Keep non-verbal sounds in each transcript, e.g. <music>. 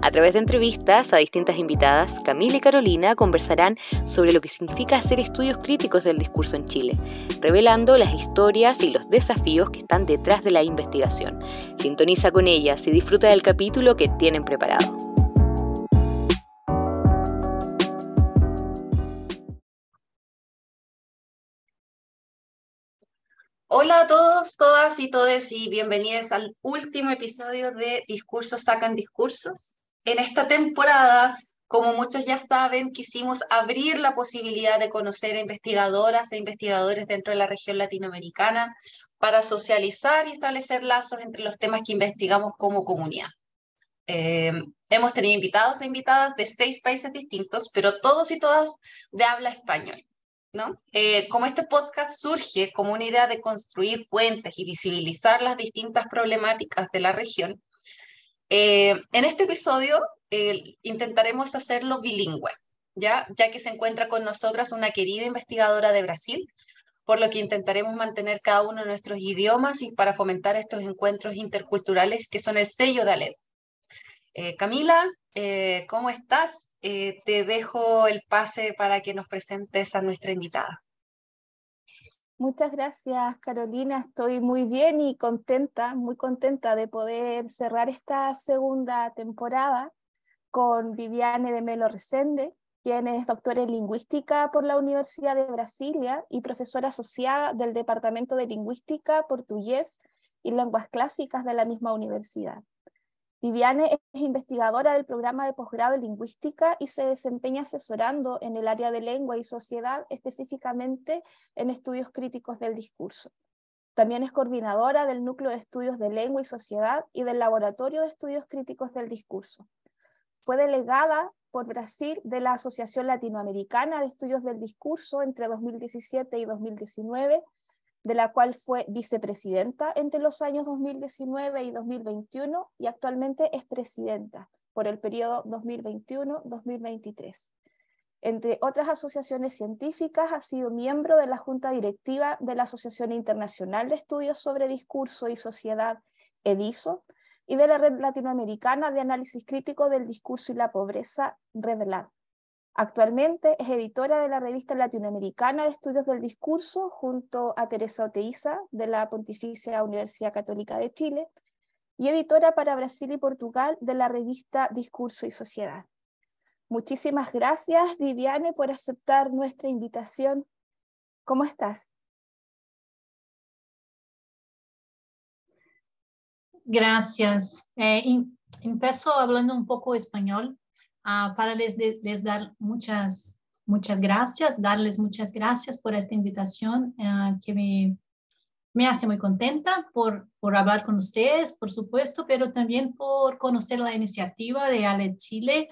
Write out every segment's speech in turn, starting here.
A través de entrevistas a distintas invitadas, Camila y Carolina conversarán sobre lo que significa hacer estudios críticos del discurso en Chile, revelando las historias y los desafíos que están detrás de la investigación. Sintoniza con ellas y disfruta del capítulo que tienen preparado. Hola a todos, todas y todes y bienvenidos al último episodio de Discursos Sacan Discursos en esta temporada, como muchos ya saben, quisimos abrir la posibilidad de conocer a investigadoras e investigadores dentro de la región latinoamericana para socializar y establecer lazos entre los temas que investigamos como comunidad. Eh, hemos tenido invitados e invitadas de seis países distintos, pero todos y todas de habla español. ¿No? Eh, como este podcast surge como una idea de construir puentes y visibilizar las distintas problemáticas de la región, eh, en este episodio intentaremos hacerlo bilingüe, ¿ya? ya que se encuentra con nosotras una querida investigadora de Brasil, por lo que intentaremos mantener cada uno de nuestros idiomas y para fomentar estos encuentros interculturales que son el sello de ALED. Eh, Camila, eh, ¿cómo estás? Te dejo el pase para que nos presentes a nuestra invitada. Muchas gracias, Carolina. Estoy muy bien y contenta, muy contenta de poder cerrar esta segunda temporada con Viviane de Melo Resende, quien es doctora en lingüística por la Universidad de Brasilia y profesora asociada del Departamento de Lingüística, Portugués y Lenguas Clásicas de la misma universidad. Viviane es investigadora del programa de posgrado en lingüística y se desempeña asesorando en el área de lengua y sociedad, específicamente en estudios críticos del discurso. También es coordinadora del Núcleo de Estudios de Lengua y Sociedad y del Laboratorio de Estudios Críticos del Discurso. Fue delegada por Brasil de la Asociación Latinoamericana de Estudios del Discurso entre 2017 y 2019 de la cual fue vicepresidenta entre los años 2019 y 2021 y actualmente es presidenta por el periodo 2021-2023. Entre otras asociaciones científicas, ha sido miembro de la Junta Directiva de la Asociación Internacional de Estudios sobre Discurso y Sociedad, EDISO, y de la Red Latinoamericana de Análisis Crítico del Discurso y la Pobreza, REDLAD. Actualmente es editora de la revista latinoamericana de estudios del discurso junto a Teresa Oteiza de la Pontificia Universidad Católica de Chile y editora para Brasil y Portugal de la revista Discurso y Sociedad. Muchísimas gracias, Viviane, por aceptar nuestra invitación. ¿Cómo estás? Gracias. Eh, empiezo hablando un poco español Ah, para les, dar muchas, muchas gracias, darles muchas gracias por esta invitación ah, que me, me hace muy contenta por, por hablar con ustedes, por supuesto, pero también por conocer la iniciativa de Ale Chile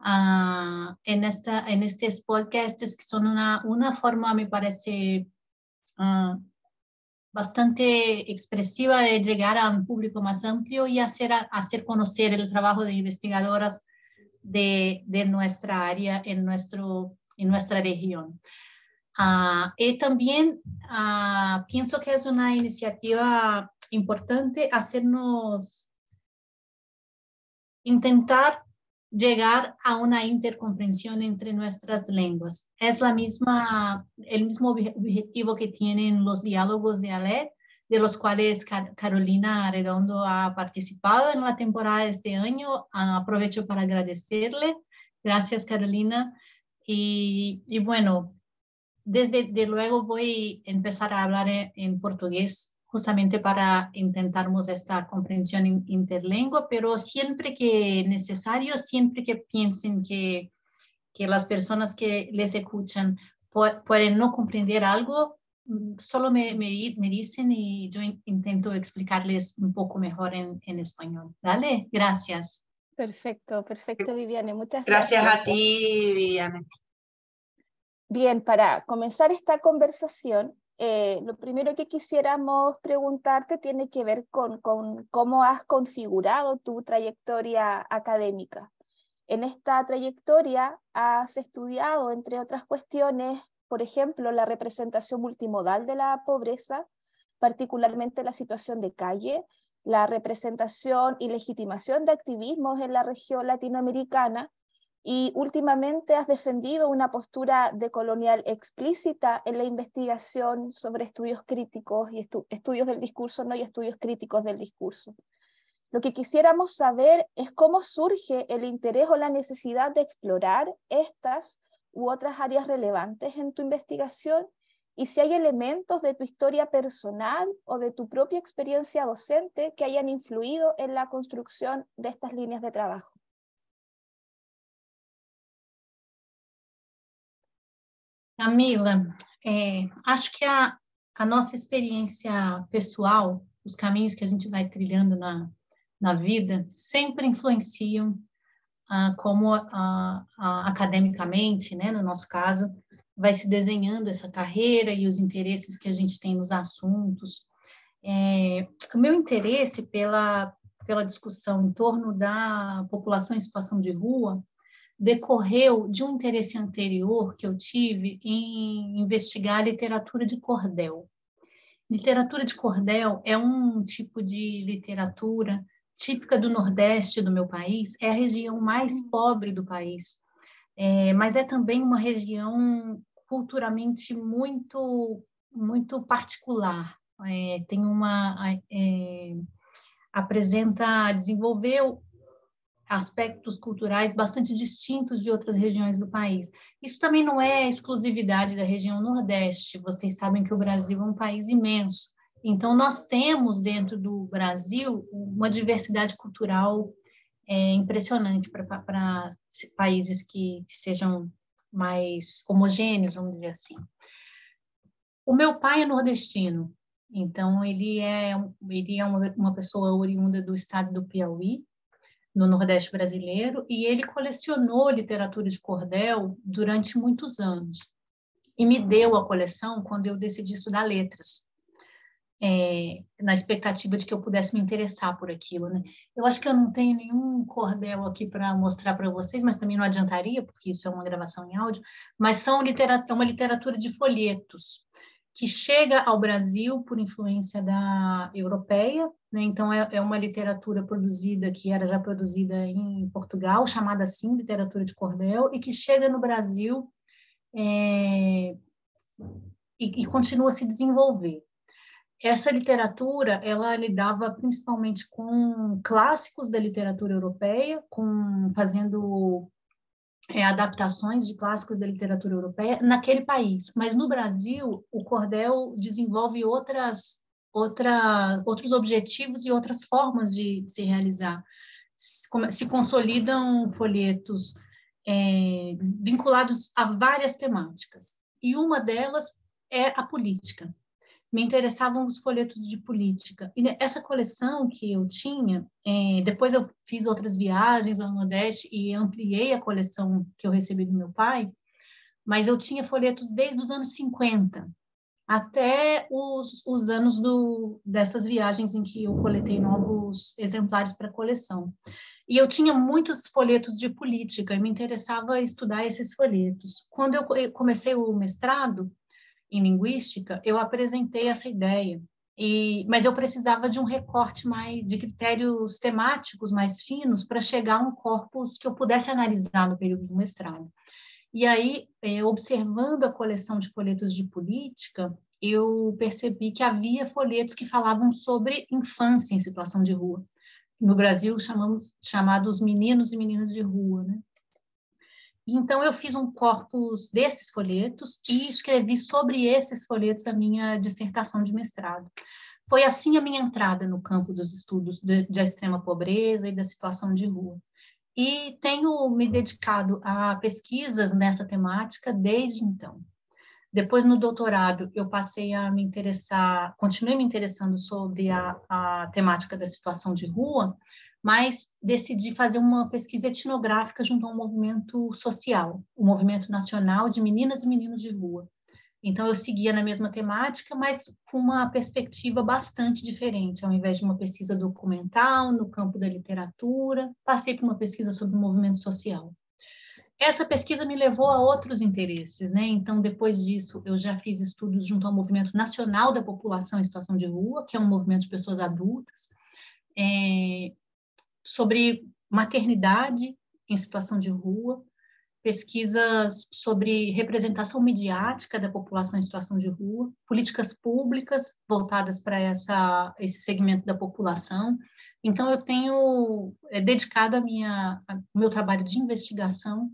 uh, en, esta, en estos podcasts que son una, una forma, me parece, bastante expresiva de llegar a un público más amplio y hacer, hacer conocer el trabajo de investigadoras de, nuestra área en, nuestro, en nuestra región. Ah, y también ah, pienso que es una iniciativa importante hacernos intentar llegar a una intercomprensión entre nuestras lenguas. Es la misma, el mismo objetivo que tienen los diálogos de ALET, de los cuales Carolina Redondo ha participado en la temporada este año. Ah, aprovecho para agradecerle. Gracias, Carolina. Y, bueno, desde de luego voy a empezar a hablar en, portugués justamente para intentarmos esta comprensión interlengua, pero siempre que necesario, siempre que piensen que, que las personas que les escuchan pueden no comprender algo, solo me, me, me, dicen y yo intento explicarles un poco mejor en, en español. Dale, gracias. Perfecto, perfecto, Viviane. Muchas gracias. Gracias a ti, Viviane. Bien, para comenzar esta conversación, Eh, lo primero que quisiéramos preguntarte tiene que ver con, con, cómo has configurado tu trayectoria académica. En esta trayectoria has estudiado, entre otras cuestiones, por ejemplo, la representación multimodal de la pobreza, particularmente la situación de calle, la representación y legitimación de activismos en la región latinoamericana y últimamente has defendido una postura decolonial explícita en la investigación sobre estudios críticos y estudios del discurso ¿no? y estudios críticos del discurso. Lo que quisiéramos saber es cómo surge el interés o la necesidad de explorar estas u otras áreas relevantes en tu investigación y si hay elementos de tu historia personal o de tu propia experiencia docente que hayan influido en la construcción de estas líneas de trabajo. Camila, é, acho que a, a nossa experiência pessoal, os caminhos que a gente vai trilhando na, na vida, sempre influenciam como ah, academicamente, né, no nosso caso, vai se desenhando essa carreira e os interesses que a gente tem nos assuntos. É, o meu interesse pela, pela discussão em torno da população em situação de rua decorreu de um interesse anterior que eu tive em investigar a literatura de cordel. Literatura de cordel é um tipo de literatura típica do Nordeste do meu país, é a região mais hum. pobre do país, é, mas é também uma região culturalmente muito muito particular. É, tem uma é, apresenta desenvolveu aspectos culturais bastante distintos de outras regiões do país. Isso também não é exclusividade da região Nordeste. Vocês sabem que o Brasil é um país imenso. Então, nós temos dentro do Brasil uma diversidade cultural é, impressionante para países que, sejam mais homogêneos, vamos dizer assim. O meu pai é nordestino, então ele é, ele é uma, uma pessoa oriunda do estado do Piauí, no Nordeste brasileiro, e ele colecionou literatura de cordel durante muitos anos. E me deu a coleção quando eu decidi estudar letras, é, na expectativa de que eu pudesse me interessar por aquilo. Né? Eu acho que eu não tenho nenhum cordel aqui para mostrar para vocês, mas também não adiantaria, porque isso é uma gravação em áudio, mas são é uma literatura de folhetos que chega ao Brasil por influência da europeia, né? então é, é, uma literatura produzida que era já produzida em Portugal, chamada assim literatura de cordel, e que chega no Brasil é, e, e, continua a se desenvolver. Essa literatura ela lidava principalmente com clássicos da literatura europeia, com fazendo é, adaptações de clássicos da literatura europeia naquele país. Mas no Brasil, o cordel desenvolve outras, outra, outros objetivos e outras formas de se realizar. Se consolidam folhetos é, vinculados a várias temáticas. E uma delas é a política me interessavam os folhetos de política. E essa coleção que eu tinha, é, depois eu fiz outras viagens ao Nordeste e ampliei a coleção que eu recebi do meu pai, mas eu tinha folhetos desde os anos 50 até os, os anos do, dessas viagens em que eu coletei novos exemplares para a coleção. E eu tinha muitos folhetos de política e me interessava estudar esses folhetos. Quando eu comecei o mestrado, em linguística, eu apresentei essa ideia. E, mas eu precisava de um recorte mais de critérios temáticos mais finos para chegar a um corpus que eu pudesse analisar no período do mestrado. E aí, é, observando a coleção de folhetos de política, eu percebi que havia folhetos que falavam sobre infância em situação de rua. No Brasil, chamamos chamados meninos e meninas de rua, né? Então, eu fiz um corpus desses folhetos e escrevi sobre esses folhetos a minha dissertação de mestrado. Foi assim a minha entrada no campo dos estudos de extrema pobreza e da situação de rua. E tenho me dedicado a pesquisas nessa temática desde então. Depois, no doutorado, eu passei a me interessar, continuei me interessando sobre a, a temática da situação de rua, mas decidi fazer uma pesquisa etnográfica junto a um movimento social, o Movimento Nacional de Meninas e Meninos de Rua. Então, eu seguia na mesma temática, mas com uma perspectiva bastante diferente. Ao invés de uma pesquisa documental no campo da literatura, passei por uma pesquisa sobre o movimento social. Essa pesquisa me levou a outros interesses, né? Então, depois disso, eu já fiz estudos junto ao Movimento Nacional da População em Situação de Rua, que é um movimento de pessoas adultas, é, sobre maternidade em situação de rua, pesquisas sobre representação midiática da população em situação de rua, políticas públicas voltadas para essa, esse segmento da população. Então, eu tenho é, dedicado a minha, a, meu trabalho de investigação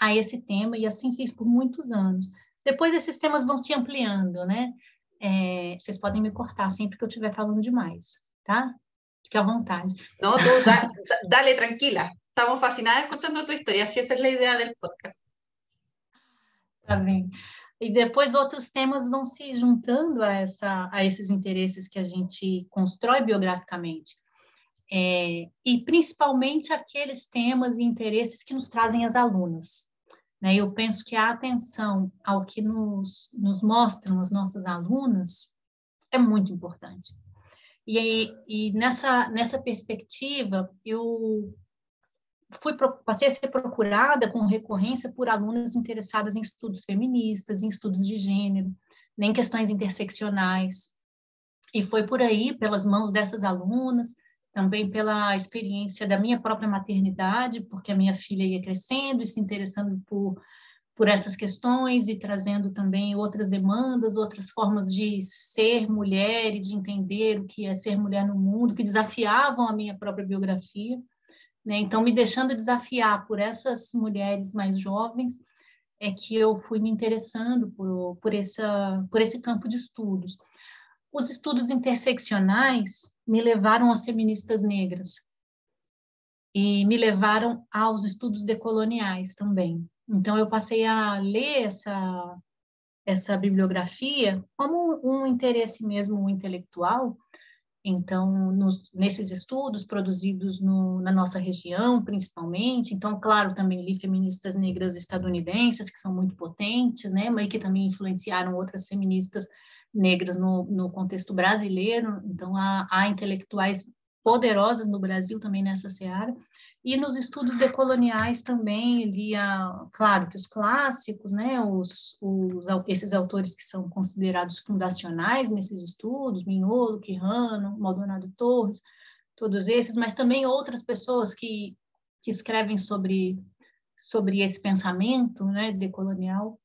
a esse tema, e assim fiz por muitos anos. Depois, esses temas vão se ampliando, né? É, vocês podem me cortar sempre que eu estiver falando demais, tá? Fique à vontade. Não, tú da, dale, tranquila. Estamos fascinadas escuchando tu historia, si esa es la idea del podcast. Tá bem. E depois outros temas vão se juntando a, essa, a esses interesses que a gente constrói biograficamente. É, e principalmente aqueles temas e interesses que nos trazem as alunas. Né? Eu penso que a atenção ao que nos, nos mostram as nossas alunas é muito importante. E, e nessa, nessa perspectiva, eu fui passei a ser procurada com recorrência por alunas interessadas em estudos feministas, em estudos de gênero, em questões interseccionais. E foi por aí, pelas mãos dessas alunas, também pela experiência da minha própria maternidade, porque a minha filha ia crescendo e se interessando por por essas questões e trazendo também outras demandas, outras formas de ser mulher e de entender o que é ser mulher no mundo, que desafiavam a minha própria biografia. Né? Então, me deixando desafiar por essas mulheres mais jovens, é que eu fui me interessando por, por, essa, por esse campo de estudos. Os estudos interseccionais me levaram às feministas negras e me levaram aos estudos decoloniais também. Então, eu passei a ler essa, essa bibliografia como um interesse mesmo intelectual, então, nos, nesses estudos produzidos no, na nossa região, principalmente, então, claro, também li feministas negras estadunidenses, que são muito potentes, né, mas que também influenciaram outras feministas negras no, no contexto brasileiro, então, há, há intelectuais poderosas no Brasil também nessa seara, e nos estudos decoloniais também lia, claro que os clássicos, né, os, os, esses autores que são considerados fundacionais nesses estudos, Mignolo, Quirrano, Maldonado Torres, todos esses, mas também outras pessoas que, que escrevem sobre, sobre esse pensamento né, decolonial,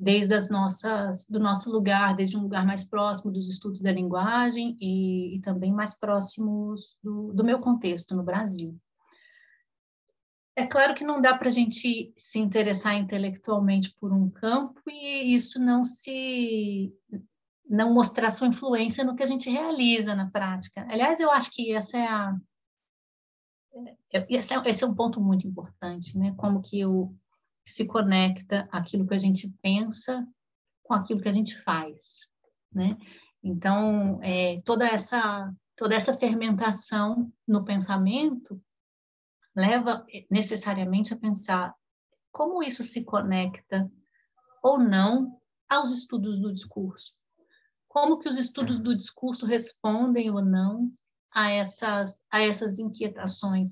desde as nossas, do nosso lugar, desde um lugar mais próximo dos estudos da linguagem e, e também mais próximos do, do, meu contexto no Brasil. É claro que não dá para a gente se interessar intelectualmente por um campo e isso não se não mostrar sua influência no que a gente realiza na prática. Aliás, eu acho que essa é a esse é, esse é um ponto muito importante, né? Como que eu se conecta aquilo que a gente pensa com aquilo que a gente faz, né? Então, é, toda essa toda essa fermentação no pensamento leva necessariamente a pensar como isso se conecta ou não aos estudos do discurso. Como que os estudos do discurso respondem ou não a essas a essas inquietações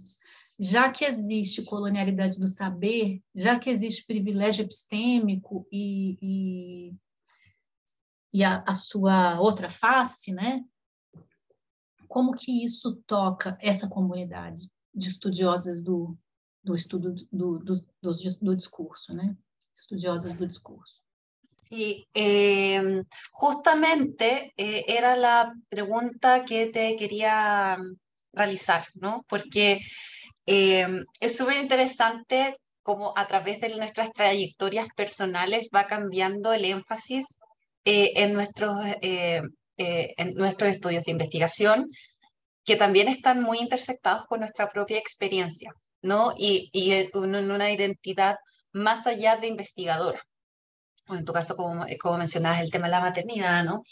já que existe colonialidade do saber, já que existe privilégio epistêmico e, e, e a, a, sua outra face, né? Como que isso toca essa comunidade de estudiosas do, do estudo do, do, do, do discurso, né? Estudiosas do discurso. Sí, eh, justamente eh, era la pregunta que te quería realizar, ¿no? Porque Eh, es súper interesante cómo a través de nuestras trayectorias personales va cambiando el énfasis eh, en, nuestros, eh, en nuestros estudios de investigación, que también están muy intersectados con nuestra propia experiencia, ¿no? Y, y en una identidad más allá de investigadora. O en tu caso, como, como mencionabas, el tema de la maternidad, ¿no?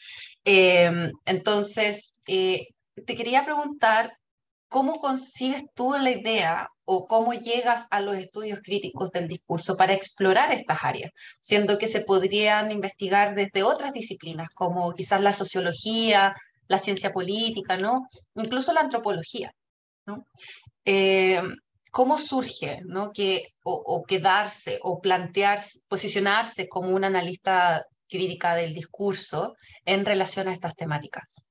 entonces, te quería preguntar ¿Cómo concibes tú la idea o cómo llegas a los estudios críticos del discurso para explorar estas áreas, siendo que se podrían investigar desde otras disciplinas, como quizás la sociología, la ciencia política, ¿no? Incluso la antropología. Eh, ¿Cómo surge, ¿no? Que, o quedarse, o plantearse, posicionarse como un analista crítica del discurso en relación a estas temáticas?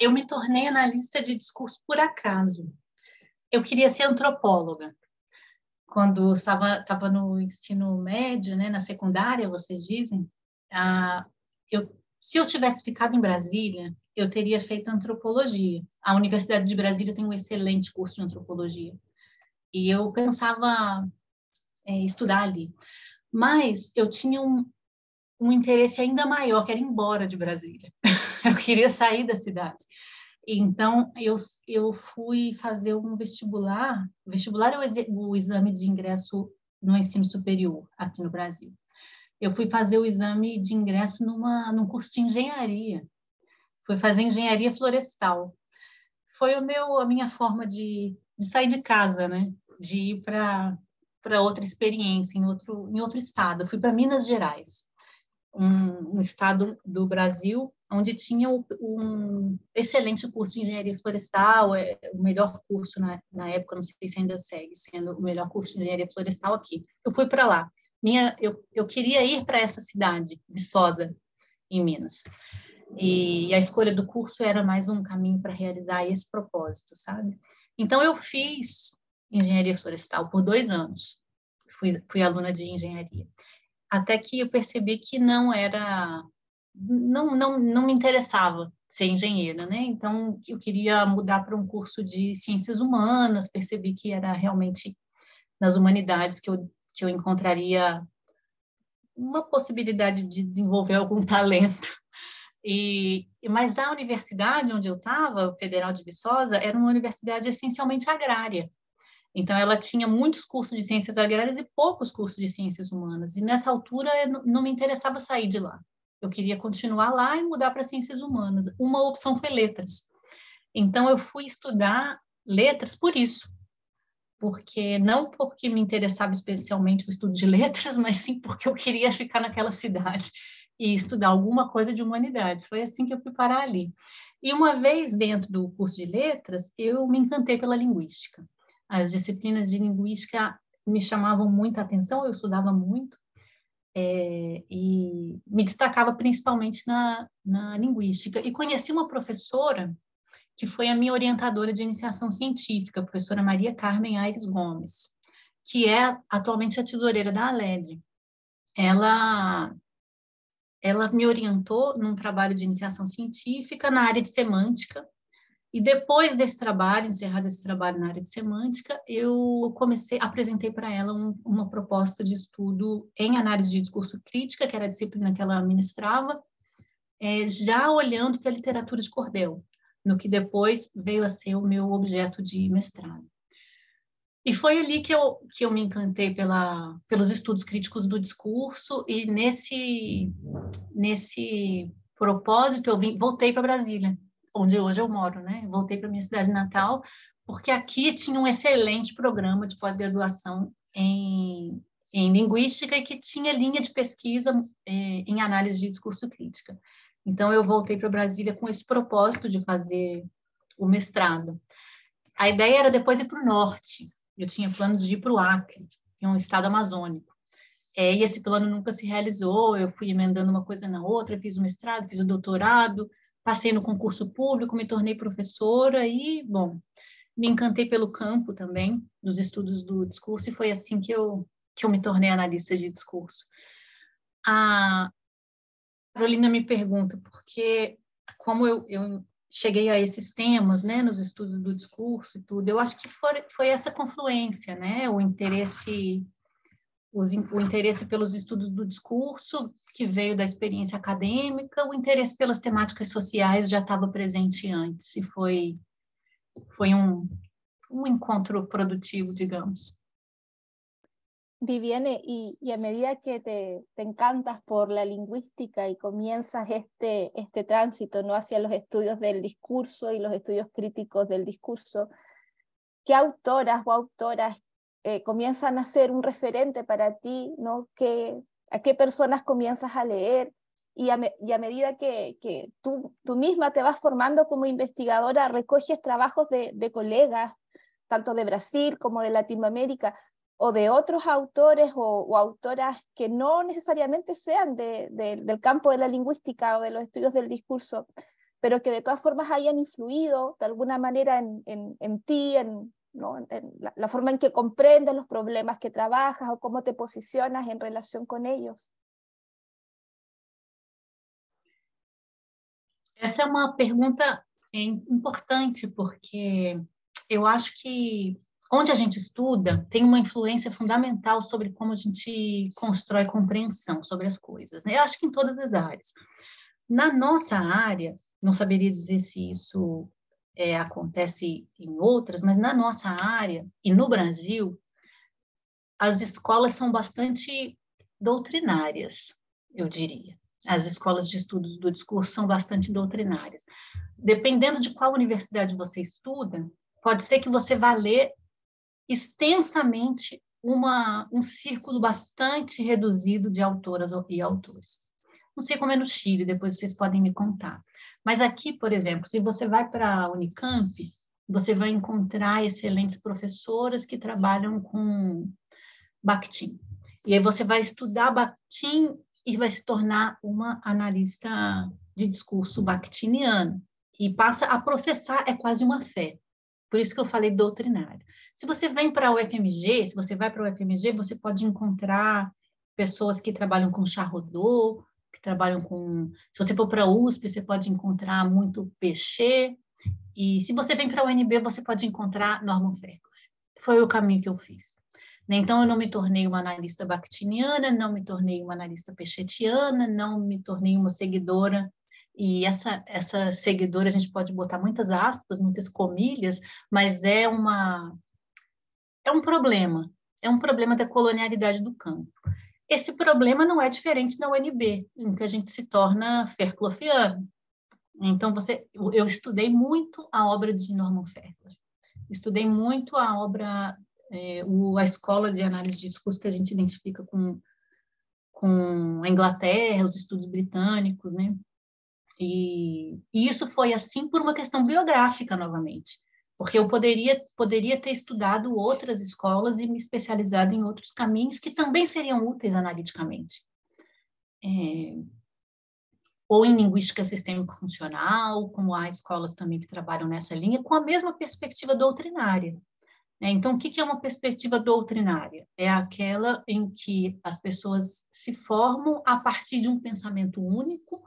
Eu me tornei analista de discurso por acaso. Eu queria ser antropóloga. Quando estava no ensino médio, né, na secundária, vocês dizem, ah, eu, se eu tivesse ficado em Brasília, eu teria feito antropologia. A Universidade de Brasília tem um excelente curso de antropologia. E eu pensava é, estudar ali. Mas eu tinha um, um interesse ainda maior, que era ir embora de Brasília. <laughs> eu queria sair da cidade. Então, eu, eu fui fazer um vestibular. Vestibular é o, o exame de ingresso no ensino superior aqui no Brasil. Eu fui fazer o exame de ingresso numa, num curso de engenharia. Fui fazer engenharia florestal. Foi o meu, a minha forma de, de sair de casa, né? De ir para para outra experiência em outro em outro estado. Eu fui para Minas Gerais um, um, estado do Brasil onde tinha um excelente curso de engenharia florestal, é, o melhor curso na, na época, não sei se ainda segue sendo o melhor curso de engenharia florestal aqui. Eu fui para lá. Minha, eu, eu queria ir para essa cidade, Viçosa, em Minas. E a escolha do curso era mais um caminho para realizar esse propósito, sabe? Então, eu fiz engenharia florestal por dois anos. Fui, fui aluna de engenharia até que eu percebi que não era, não, não, não me interessava ser engenheira, né? Então, eu queria mudar para um curso de ciências humanas, percebi que era realmente nas humanidades que eu, que eu encontraria uma possibilidade de desenvolver algum <laughs> talento. E, mas a universidade onde eu estava, Federal de Viçosa, era uma universidade essencialmente agrária. Então, ela tinha muitos cursos de ciências agrárias e poucos cursos de ciências humanas. E nessa altura, não me interessava sair de lá. Eu queria continuar lá e mudar para ciências humanas. Uma opção foi letras. Então, eu fui estudar letras por isso. Porque não porque me interessava especialmente o estudo de letras, mas sim porque eu queria ficar naquela cidade e estudar alguma coisa de humanidades. Foi assim que eu fui parar ali. E uma vez dentro do curso de letras, eu me encantei pela linguística as disciplinas de linguística me chamavam muita atenção, eu estudava muito, é, e me destacava principalmente na, na linguística. E conheci uma professora que foi a minha orientadora de iniciação científica, a professora Maria Carmen Aires Gomes, que é atualmente a tesoureira da ALED. Ela, ela me orientou num trabalho de iniciação científica na área de semântica, e depois desse trabalho, encerrado esse trabalho na área de semântica, eu comecei, apresentei para ela um, uma proposta de estudo em análise de discurso crítica, que era a disciplina que ela ministrava, é, já olhando para a literatura de cordel, no que depois veio a ser o meu objeto de mestrado. E foi ali que eu, que eu me encantei pela, pelos estudos críticos do discurso, e nesse, nesse propósito eu vim, voltei para Brasília onde hoje eu moro, né? Voltei para minha cidade natal, porque aqui tinha um excelente programa de pós-graduação em, em linguística e que tinha linha de pesquisa é, em análise de discurso crítica. Então, eu voltei para Brasília com esse propósito de fazer o mestrado. A ideia era depois ir para o norte. Eu tinha planos de ir para o Acre, é um estado amazônico. É, e esse plano nunca se realizou. Eu fui emendando uma coisa na outra, fiz o mestrado, fiz o doutorado, passei no concurso público, me tornei professora e, bom, me encantei pelo campo também, dos estudos do discurso, e foi assim que eu, que eu me tornei analista de discurso. A Carolina me pergunta, porque como eu, eu cheguei a esses temas, né, nos estudos do discurso e tudo, eu acho que foi, foi essa confluência, né, o interesse os, o interesse pelos estudos do discurso, que veio da experiência acadêmica, o interesse pelas temáticas sociais já estava presente antes, e foi, foi um, um encontro produtivo, digamos. Viviane, y, y, a medida que te, te, encantas por la lingüística y comienzas este, este tránsito ¿no? hacia los estudios del discurso y los estudios críticos del discurso, ¿qué autoras o autoras eh, comienzan a ser un referente para ti? ¿no? ¿Qué, ¿A qué personas comienzas a leer? Y a, medida que, tú, tú misma te vas formando como investigadora, recoges trabajos de, colegas, tanto de Brasil como de Latinoamérica, o de otros autores o, o, autoras que no necesariamente sean de, del campo de la lingüística o de los estudios del discurso, pero que de todas formas hayan influido de alguna manera en, en, en ti, en, ¿no? la, la, forma en que comprendes los problemas que trabajas o cómo te posicionas en relación con ellos. Essa é uma pergunta importante, porque eu acho que onde a gente estuda tem uma influência fundamental sobre como a gente constrói compreensão sobre as coisas. Né? Eu acho que em todas as áreas. Na nossa área, não saberia dizer se isso é, acontece em outras, mas na nossa área e no Brasil, as escolas são bastante doutrinárias, eu diria. As escolas de estudos do discurso são bastante doutrinárias. Dependendo de qual universidade você estuda, pode ser que você vá ler extensamente uma, um círculo bastante reduzido de autoras e autores. Não sei como é no Chile, depois vocês podem me contar. Mas aqui, por exemplo, se você vai para a Unicamp, você vai encontrar excelentes professoras que trabalham com Bakhtin. E aí você vai estudar Bakhtin e vai se tornar uma analista de discurso bakhtiniano. E passa a professar, é quase uma fé. Por isso que eu falei doutrinário. Se você vem para o UFMG, se você vai para o UFMG, você pode encontrar pessoas que trabalham com charrodô, que trabalham com... Se você for para a USP, você pode encontrar muito peixe. E se você vem para a UNB, você pode encontrar Norman Fairclough. Foi o caminho que eu fiz. Então, eu não me tornei uma analista bakhtiniana, não me tornei uma analista pechetiana, não me tornei uma seguidora e essa, essa seguidora, a gente pode botar muitas aspas, muitas comilhas, mas é uma é um problema, é um problema da colonialidade do campo. Esse problema não é diferente na UNB, em que a gente se torna Faircloughiano. Então, você, eu estudei muito a obra de Norman Fairclough, estudei muito a obra, é, o, a escola de análise de discurso que a gente identifica com, com a Inglaterra, os estudos britânicos, né? E, e isso foi assim por uma questão biográfica, novamente porque eu poderia, poderia ter estudado outras escolas e me especializado em outros caminhos que também seriam úteis analiticamente. É, ou em linguística sistêmico-funcional, como há escolas também que trabalham nessa linha, com a mesma perspectiva doutrinária. É, então, o que é uma perspectiva doutrinária? É aquela em que as pessoas se formam a partir de um pensamento único,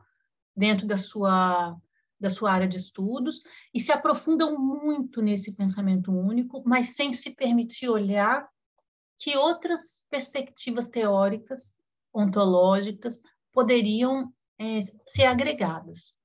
dentro da sua da sua área de estudos e se aprofundam muito nesse pensamento único, mas sem se permitir olhar que outras perspectivas teóricas, ontológicas, poderiam é, ser agregadas.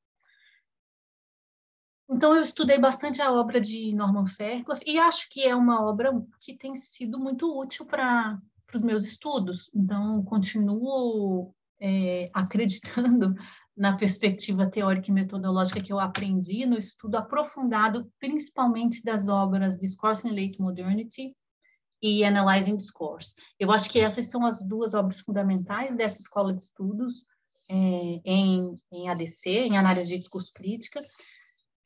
Então, eu estudei bastante a obra de Norman Fairclough e acho que é uma obra que tem sido muito útil para os meus estudos. Então, continuo é, <laughs> acreditando na perspectiva teórica e metodológica que eu aprendi no estudo aprofundado, principalmente das obras Discourse in Late Modernity e Analyzing Discourse. Eu acho que essas são as duas obras fundamentais dessa escola de estudos é, em, em ADC, em análise de discurso crítica.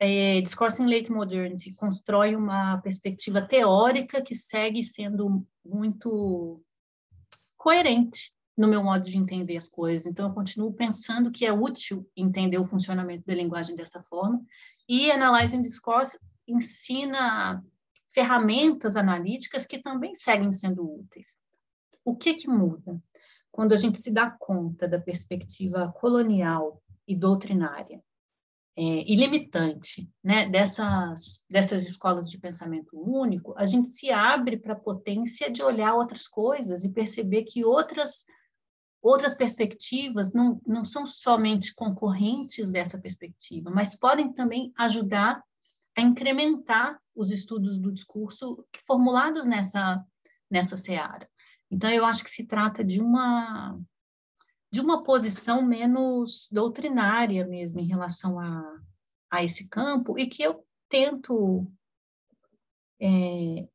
É, Discourse in Late Modernity constrói uma perspectiva teórica que segue sendo muito coerente no meu modo de entender as coisas. Então, eu continuo pensando que é útil entender o funcionamento da linguagem dessa forma. E Analyzing Discourse ensina ferramentas analíticas que também seguem sendo úteis. O que, que muda? Quando a gente se dá conta da perspectiva colonial e doutrinária é, e limitante né, dessas, dessas escolas de pensamento único, a gente se abre para a potência de olhar outras coisas e perceber que outras outras perspectivas não, não são somente concorrentes dessa perspectiva, mas podem também ajudar a incrementar os estudos do discurso formulados nessa, nessa seara. Então, eu acho que se trata de uma de uma posição menos doutrinária mesmo em relação a, a esse campo e que eu tento é,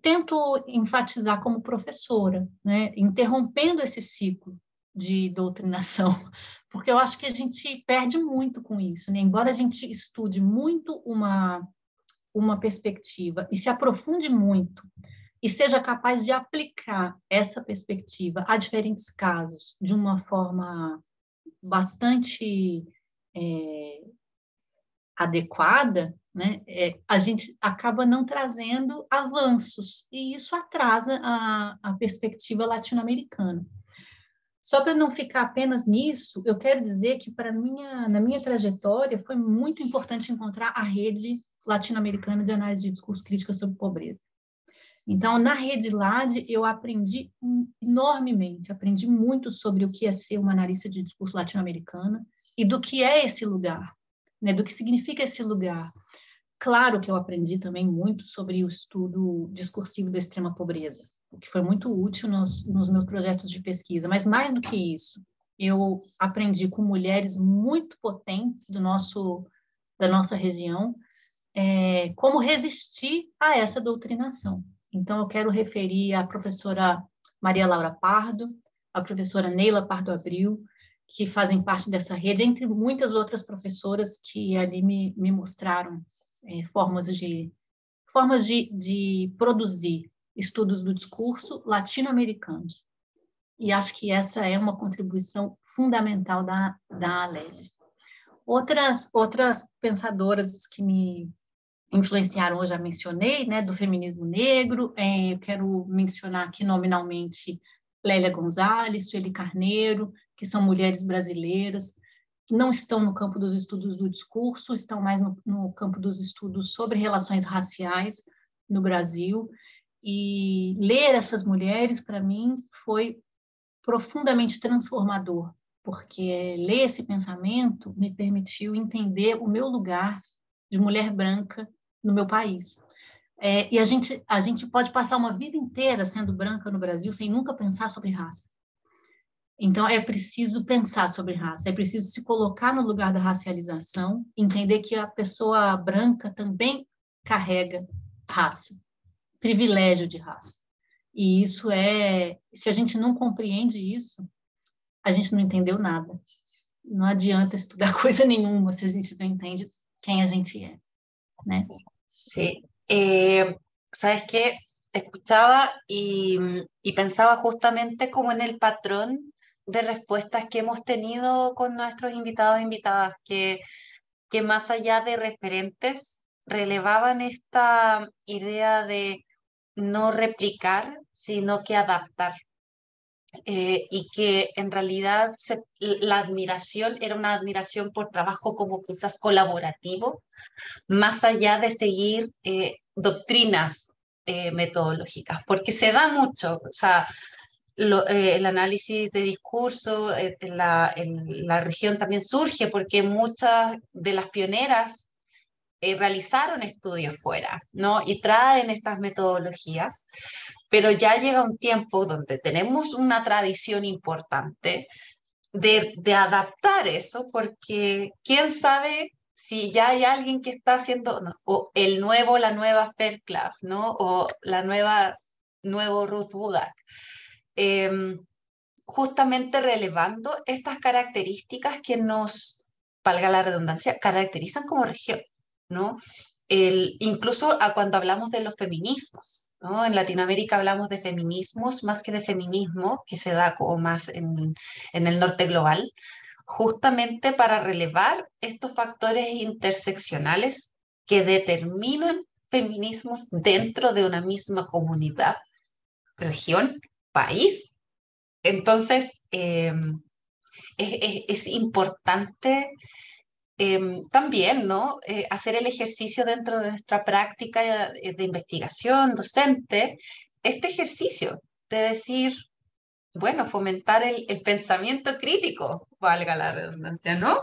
tento enfatizar como professora, né, interrompendo esse ciclo de doutrinação, <laughs> porque eu acho que a gente perde muito com isso, né? embora a gente estude muito uma, uma perspectiva e se aprofunde muito e seja capaz de aplicar essa perspectiva a diferentes casos de uma forma bastante é, adequada, né, é, a gente acaba não trazendo avanços, e isso atrasa a, a perspectiva latino-americana. Só para não ficar apenas nisso, eu quero dizer que para minha, na minha trajetória foi muito importante encontrar a rede latino-americana de análise de discurso crítica sobre pobreza. Então, na rede LAD, eu aprendi enormemente, aprendi muito sobre o que é ser uma analista de discurso latino-americana e do que é esse lugar, né, do que significa esse lugar. Claro que eu aprendi também muito sobre o estudo discursivo da extrema pobreza, o que foi muito útil nos, nos meus projetos de pesquisa, mas mais do que isso, eu aprendi com mulheres muito potentes do nosso, da nossa região é, como resistir a essa doutrinação. Então, eu quero referir a professora Maria Laura Pardo, a professora Neila Pardo Abril, que fazem parte dessa rede, entre muitas outras professoras que ali me, me mostraram é, formas de formas de, de produzir estudos do discurso latino-americanos. E acho que essa é uma contribuição fundamental da, da Alélia. Outras, outras pensadoras que me influenciaram, eu já mencionei, né, do feminismo negro, é, eu quero mencionar aqui nominalmente Lélia Gonzalez, Sueli Carneiro, que são mulheres brasileiras, não estão no campo dos estudos do discurso, estão mais no, no campo dos estudos sobre relações raciais no Brasil, e ler essas mulheres, para mim, foi profundamente transformador, porque ler esse pensamento me permitiu entender o meu lugar de mulher branca no meu país. É, e a gente, a gente pode passar uma vida inteira sendo branca no Brasil sem nunca pensar sobre raça. Então, é preciso pensar sobre raça, é preciso se colocar no lugar da racialização, entender que a pessoa branca também carrega raça, privilégio de raça. E isso é, se a gente não compreende isso, a gente não entendeu nada. Não adianta estudar <laughs> coisa nenhuma se a gente não entende quem a gente é, né? Eh, ¿sabes qué? Escuchaba y, y pensaba justamente como en el patrón de respuestas que hemos tenido con nuestros invitados e invitadas, que, que más allá de referentes, relevaban esta idea de no replicar, sino que adaptar. Eh, y que en realidad la admiración era una admiración por trabajo como quizás colaborativo, más allá de seguir eh, doctrinas eh, metodológicas, porque se da mucho, o sea, el análisis de discurso en la, en la región también surge porque muchas de las pioneras realizaron estudios fuera, ¿no? Y traen estas metodologías, pero ya llega un tiempo donde tenemos una tradición importante de, de adaptar eso, porque quién sabe si ya hay alguien que está haciendo, o el nuevo, la nueva Fairclough, ¿no? O la nueva, nuevo Ruth Budak. Em, justamente relevando estas características que nos, valga la redundancia, caracterizan como región, ¿no? Incluso a cuando hablamos de los feminismos, en Latinoamérica hablamos de feminismos más que de feminismo, que se da como más en, en el norte global, justamente para relevar estos factores interseccionales que determinan feminismos dentro de una misma comunidad, región, país. Entonces, em, es, importante Em, también, ¿no? Eh, hacer el ejercicio dentro de nuestra práctica eh, de, investigación docente, este ejercicio de decir, bueno, fomentar el, pensamiento crítico, valga la redundancia, ¿no?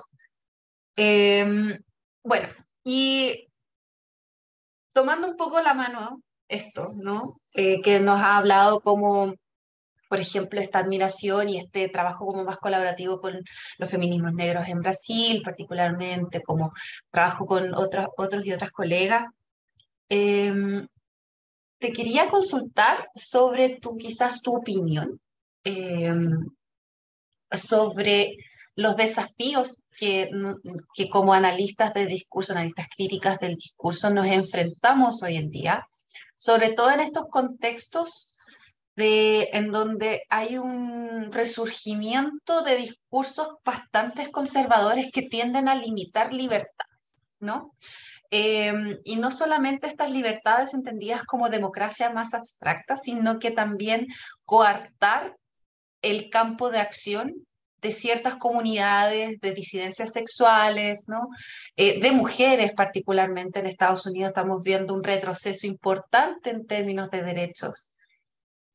Em, bueno, y tomando un poco la mano esto, ¿no? Eh, que nos ha hablado como por ejemplo, esta admiración y este trabajo como más colaborativo con los feminismos negros en Brasil, particularmente, como trabajo con otros, otros y otras colegas. Em, te quería consultar sobre tu, quizás tu opinión em, sobre los desafíos que, que como analistas de discurso, analistas críticas del discurso, nos enfrentamos hoy en día, sobre todo en estos contextos de, en donde hay un resurgimiento de discursos bastante conservadores que tienden a limitar libertades, ¿no? Em, y no solamente estas libertades entendidas como democracia más abstracta, sino que también coartar el campo de acción de ciertas comunidades de disidencias sexuales, ¿no? Eh, de mujeres particularmente en Estados Unidos estamos viendo un retroceso importante en términos de derechos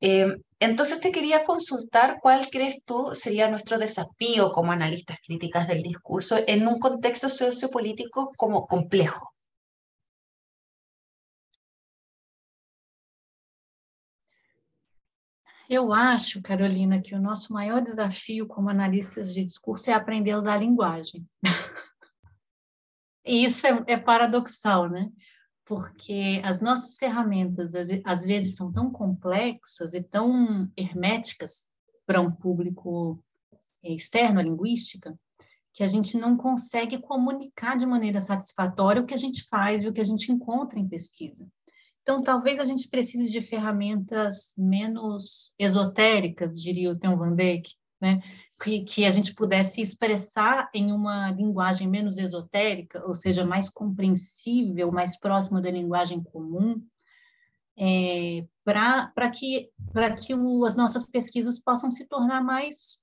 Em, entonces te quería consultar cuál crees tú sería nuestro desafío como analistas críticas del discurso en un contexto sociopolítico como complejo. Eu acho, Carolina, que o nosso maior desafio como analistas de discurso é aprender a usar a linguagem. <laughs> e isso é, é paradoxal, né? Porque as nossas ferramentas às vezes são tão complexas e tão herméticas para um público é, externo à linguística que a gente não consegue comunicar de maneira satisfatória o que a gente faz e o que a gente encontra em pesquisa. Então, talvez a gente precise de ferramentas menos esotéricas, diria o Theo Van Dijk, né? Que, que a gente pudesse expressar em uma linguagem menos esotérica, ou seja, mais compreensível, mais próxima da linguagem comum, é, para que, que o, as nossas pesquisas possam se tornar mais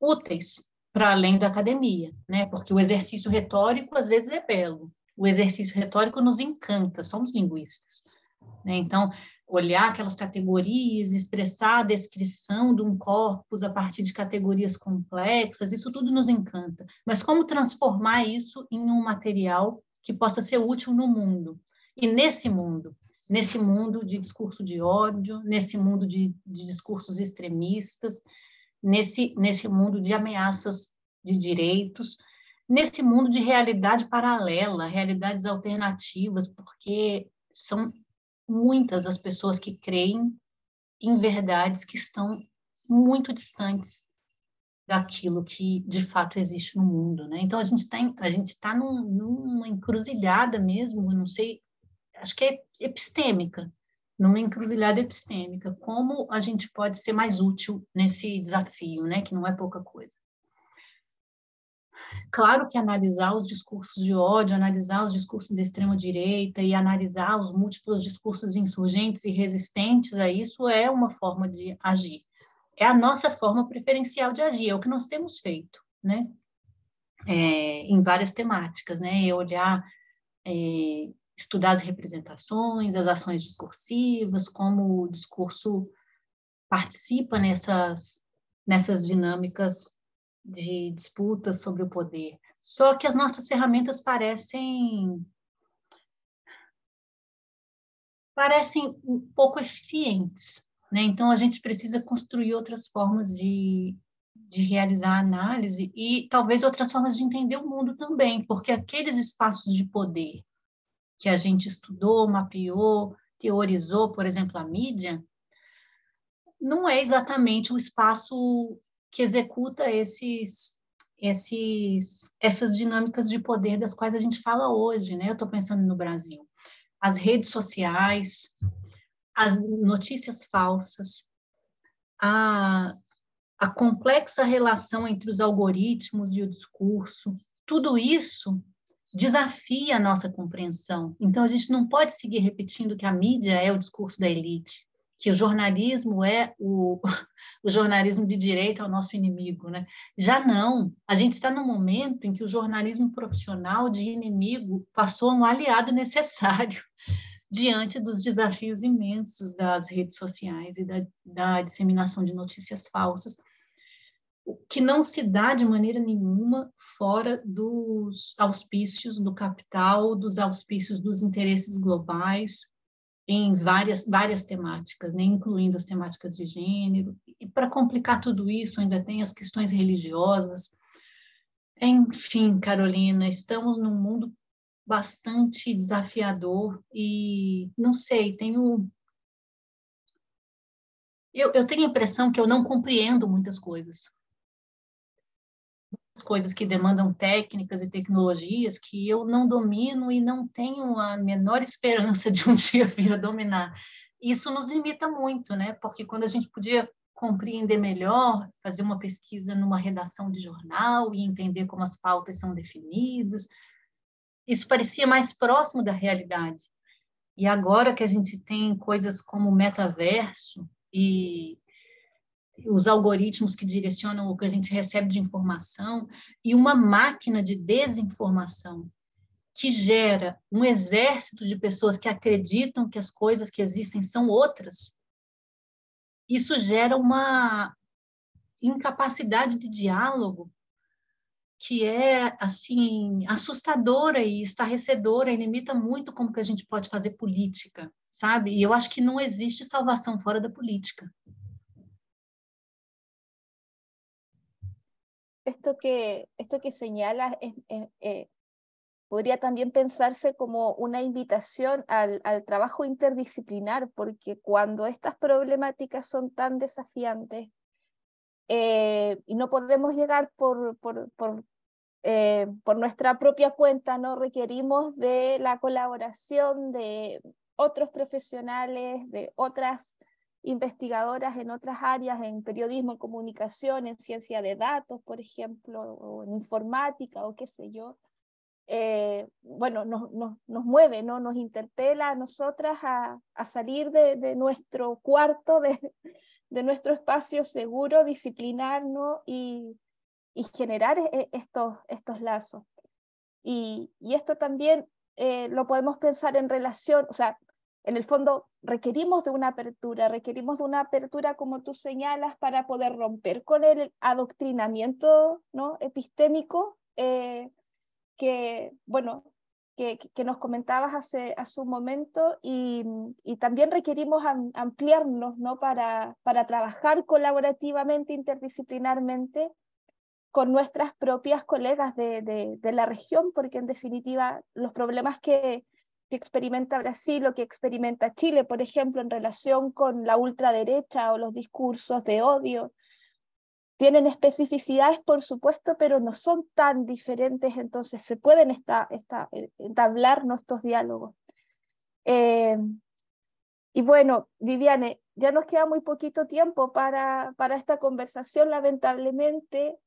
úteis para além da academia, né? Porque o exercício retórico às vezes é belo, o exercício retórico nos encanta, somos linguistas. Né? Então, olhar aquelas categorias, expressar a descrição de um corpus a partir de categorias complexas, isso tudo nos encanta. Mas como transformar isso em um material que possa ser útil no mundo? E nesse mundo, nesse mundo de discurso de ódio, nesse mundo de, de discursos extremistas, nesse, nesse mundo de ameaças de direitos, nesse mundo de realidade paralela, realidades alternativas, porque são muitas as pessoas que creem em verdades que estão muito distantes daquilo que de fato existe no mundo, né? Então a gente está a gente está num, numa encruzilhada mesmo, não sei, acho que é epistêmica, numa encruzilhada epistêmica. Como a gente pode ser mais útil nesse desafio, né? Que não é pouca coisa. Claro que analisar os discursos de ódio, analisar os discursos de extrema-direita e analisar os múltiplos discursos insurgentes e resistentes a isso é uma forma de agir. É a nossa forma preferencial de agir, é o que nós temos feito, né? É, em várias temáticas, né? É olhar, é, estudar as representações, as ações discursivas, como o discurso participa nessas, nessas dinâmicas de disputas sobre o poder. Só que as nossas ferramentas parecem parecem um pouco eficientes, né? Então a gente precisa construir outras formas de, de realizar análise e talvez outras formas de entender o mundo também, porque aqueles espaços de poder que a gente estudou, mapeou, teorizou, por exemplo, a mídia, não é exatamente o espaço que executa esses, esses, essas dinâmicas de poder das quais a gente fala hoje, né? Eu estou pensando no Brasil. As redes sociais, as notícias falsas, a, a complexa relação entre os algoritmos e o discurso, tudo isso desafia a nossa compreensão. Então, a gente não pode seguir repetindo que a mídia é o discurso da elite que o jornalismo é o, <laughs> o jornalismo de direita é o nosso inimigo, né? Já não. A gente está num momento em que o jornalismo profissional de inimigo passou a um aliado <laughs> necessário diante dos desafios imensos das redes sociais e da, da disseminação de notícias falsas, que não se dá de maneira nenhuma fora dos auspícios do capital, dos auspícios dos interesses globais, em várias, várias temáticas, né, incluindo as temáticas de gênero. E para complicar tudo isso, ainda tem as questões religiosas. Enfim, Carolina, estamos num mundo bastante desafiador e não sei, tenho eu, eu tenho a impressão que eu não compreendo muitas coisas. Coisas que demandam técnicas e tecnologias que eu não domino e não tenho a menor esperança de um <laughs> dia vir a dominar. Isso nos limita muito, né? Porque quando a gente podia compreender melhor, fazer uma pesquisa numa redação de jornal e entender como as pautas são definidas, isso parecia mais próximo da realidade. E agora que a gente tem coisas como metaverso, e os algoritmos que direcionam o que a gente recebe de informação e uma máquina de desinformação que gera um exército de pessoas que acreditam que as coisas que existem são outras. Isso gera uma incapacidade de diálogo que é assim assustadora e estarrecedora e limita muito como que a gente pode fazer política, sabe? E eu acho que não existe salvação fora da política. Esto que, esto que señalas eh, podría también pensarse como una invitación al, al, trabajo interdisciplinar, porque cuando estas problemáticas son tan desafiantes eh, y no podemos llegar por, por, por, eh, por nuestra propia cuenta, no requerimos de la colaboración de otros profesionales, de otras investigadoras en otras áreas, en periodismo, en comunicación, en ciencia de datos, por ejemplo, o en informática o qué sé yo, eh, bueno, nos, nos, nos, mueve, ¿no? nos interpela a nosotras a, salir de, de, nuestro cuarto, de, de, nuestro espacio seguro, disciplinarnos y, y generar e, estos, estos lazos. Y, y esto también eh, lo podemos pensar en relación, o sea, en el fondo requerimos de una apertura, requerimos de una apertura, como tú señalas, para poder romper con el adoctrinamiento epistémico eh, que, bueno, que, nos comentabas hace, hace un momento y, también requerimos ampliarnos ¿no? para, para trabajar colaborativamente, interdisciplinarmente con nuestras propias colegas de, de la región, porque en definitiva los problemas que, que experimenta Brasil o que experimenta Chile, por ejemplo, en relación con la ultraderecha o los discursos de odio. Tienen especificidades, por supuesto, pero no son tan diferentes, entonces se pueden esta, esta, eh, entablar nuestros diálogos. Eh, y bueno, Viviane, ya nos queda muy poquito tiempo para, para esta conversación, lamentablemente,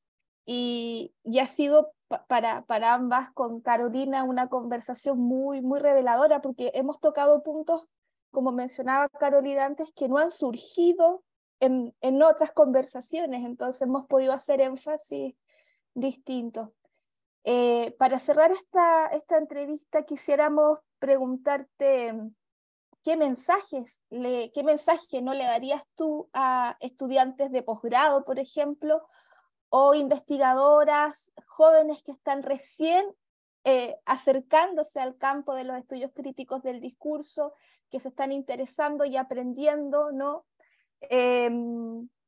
y, ha sido para, para ambas con Carolina una conversación muy, muy reveladora porque hemos tocado puntos, como mencionaba Carolina antes, que no han surgido en, en otras conversaciones, entonces hemos podido hacer énfasis distintos. Eh, para cerrar esta, esta entrevista quisiéramos preguntarte qué mensajes, le, qué mensaje no le darías tú a estudiantes de posgrado, por ejemplo, o investigadoras jóvenes que están recién eh, acercándose al campo de los estudios críticos del discurso, que se están interesando y aprendiendo, ¿no? Eh,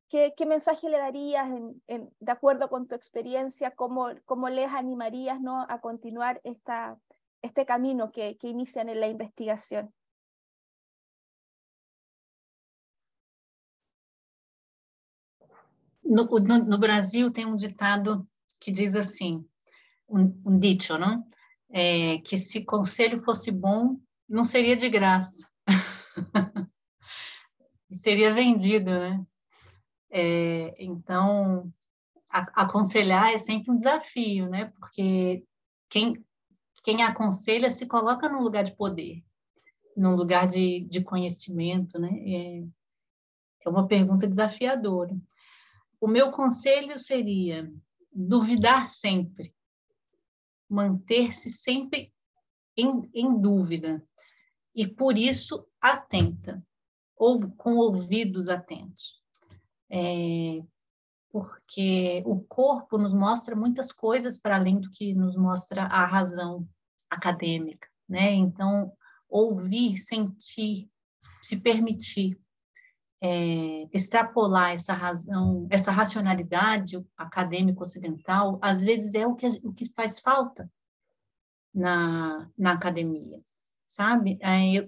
¿qué, ¿qué, mensaje le darías de acuerdo con tu experiencia? ¿Cómo, cómo les animarías ¿no? a continuar esta, este camino que, que inician en la investigación? No, no, no, Brasil tem um ditado que diz assim, um, um não? É, que se conselho fosse bom, não seria de graça. <laughs> seria vendido, né? É, então, a, aconselhar é sempre um desafio, né? Porque quem, quem aconselha se coloca num lugar de poder, num lugar de, de conhecimento, né? É, é uma pergunta desafiadora. O meu conselho seria duvidar sempre, manter-se sempre em, em, dúvida e, por isso, atenta, ou com ouvidos atentos. É, porque o corpo nos mostra muitas coisas para além do que nos mostra a razão acadêmica, né? Então, ouvir, sentir se permitir é, extrapolar essa razão, essa racionalidade acadêmica ocidental, às vezes é o que, o que faz falta na, na academia, sabe? É,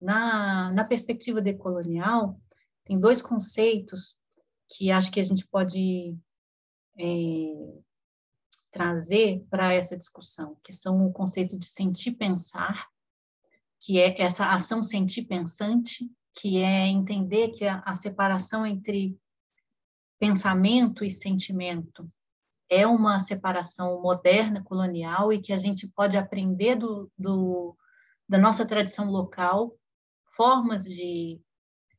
na, na perspectiva decolonial, tem dois conceitos que acho que a gente pode é, trazer para essa discussão, que são o conceito de sentir pensar, que é essa ação sentir pensante, que é entender que a, a separação entre pensamento e sentimento é uma separação moderna, colonial, e que a gente pode aprender do, do, da nossa tradição local formas de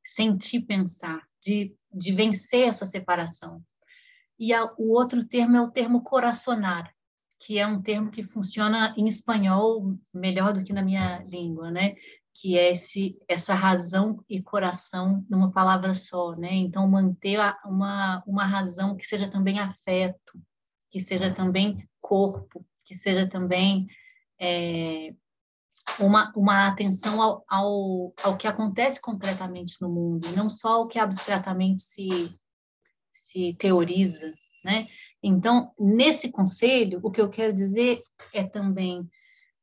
sentir, pensar, de, de vencer essa separação. E a, o outro termo é o termo coracionar, que é um termo que funciona em espanhol melhor do que na minha língua, né? Que é esse, essa razão e coração numa palavra só, né? Então, manter uma, uma razão que seja também afeto, que seja também corpo, que seja também é, uma, uma atenção ao, ao, ao que acontece concretamente no mundo, não só ao que abstratamente se, se teoriza, né? Então, nesse conselho, o que eu quero dizer é também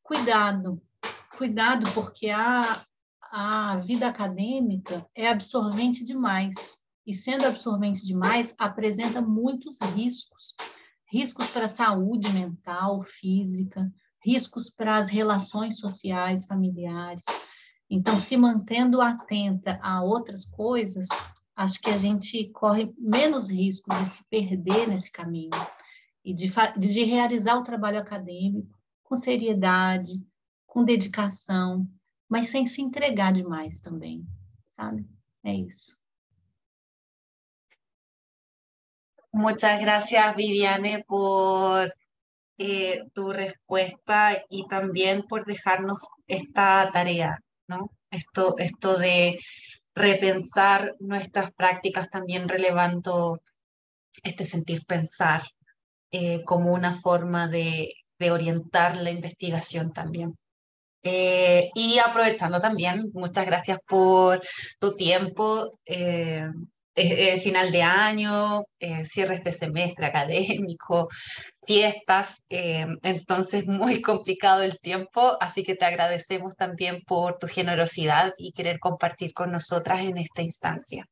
cuidado, cuidado, porque a, a vida acadêmica é absorvente demais. E sendo absorvente demais, apresenta muitos riscos. Riscos para a saúde mental, física, riscos para as relações sociais, familiares. Então, se mantendo atenta a outras coisas, acho que a gente corre menos risco de se perder nesse caminho e de, de realizar o trabalho acadêmico com seriedade, dedicação, mas sem se entregar demais também? É isso. Muchas gracias, Viviane, por eh, tu respuesta y también por dejarnos esta tarea, ¿no? Esto, esto de repensar nuestras prácticas también relevando este sentir pensar eh, como una forma de, de orientar la investigación también. Eh, y aprovechando también, muchas gracias por tu tiempo. Eh, final de año, eh, cierres de semestre académico, fiestas, entonces muy <laughs> complicado el tiempo, así que te agradecemos también por tu generosidad y querer compartir con nosotras en esta instancia.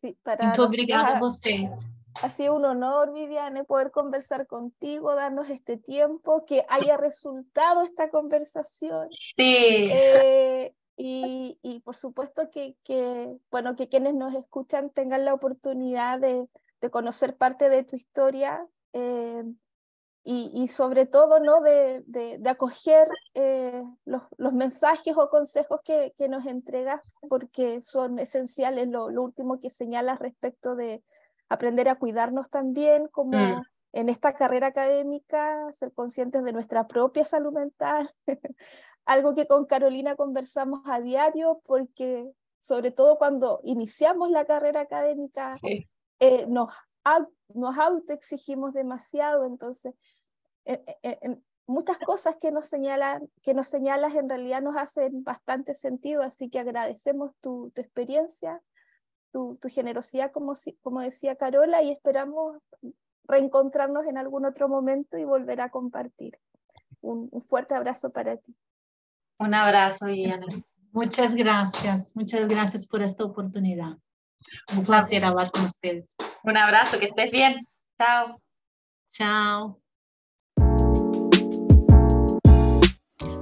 Sí, para Muito obrigada a vocês. Ha sido un honor, Viviane, poder conversar contigo, darnos este tiempo, que haya resultado esta conversación. Sí. Eh, y, y, por supuesto que, que, bueno, que quienes nos escuchan tengan la oportunidad de, de conocer parte de tu historia eh, y, y, sobre todo ¿no? de, de, de acoger eh, los, los, mensajes o consejos que, que, nos entregas porque son esenciales, lo, lo último que señalas respecto de, aprender a cuidarnos también como mm. en esta carrera académica, ser conscientes de nuestra propia salud mental, <laughs> algo que con Carolina conversamos a diario porque sobre todo cuando iniciamos la carrera académica sí. eh, nos, nos autoexigimos demasiado, entonces eh, eh, muchas cosas que nos, señalan, que nos señalas en realidad nos hacen bastante sentido, así que agradecemos tu, tu experiencia tu, tu generosidad, como, como decía Carola, y esperamos reencontrarnos en algún otro momento y volver a compartir. Un, un fuerte abrazo para ti. Un abrazo, Diana. Muchas gracias, muchas gracias por esta oportunidad. Un placer hablar con ustedes. Un abrazo, que estés bien. Chao. Chao.